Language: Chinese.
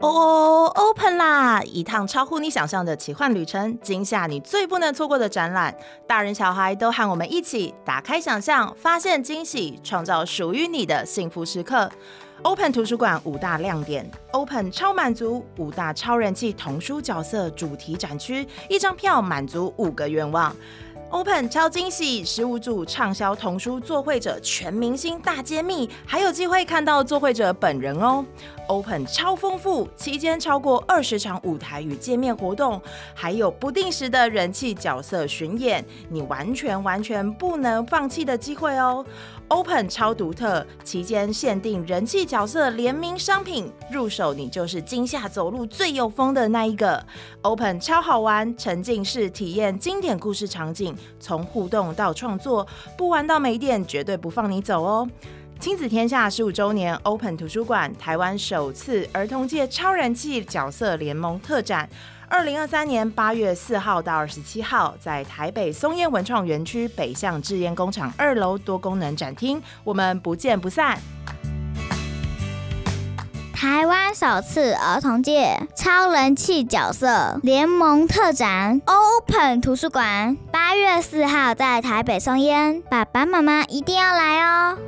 哦哦，Open 啦！一趟超乎你想象的奇幻旅程，惊吓你最不能错过的展览，大人小孩都和我们一起打开想象，发现惊喜，创造属于你的幸福时刻。Open 图书馆五大亮点：Open 超满足五大超人气童书角色主题展区，一张票满足五个愿望。Open 超惊喜，十五组畅销童书作绘者全明星大揭秘，还有机会看到作绘者本人哦。Open 超丰富，期间超过二十场舞台与见面活动，还有不定时的人气角色巡演，你完全完全不能放弃的机会哦。Open 超独特，期间限定人气角色联名商品，入手你就是今夏走路最有风的那一个。Open 超好玩，沉浸式体验经典故事场景，从互动到创作，不玩到没电，绝对不放你走哦。亲子天下十五周年，Open 图书馆台湾首次儿童界超人气角色联盟特展。二零二三年八月四号到二十七号，在台北松烟文创园区北向制烟工厂二楼多功能展厅，我们不见不散。台湾首次儿童界超人气角色联盟特展，Open 图书馆八月四号在台北松烟，爸爸妈妈一定要来哦。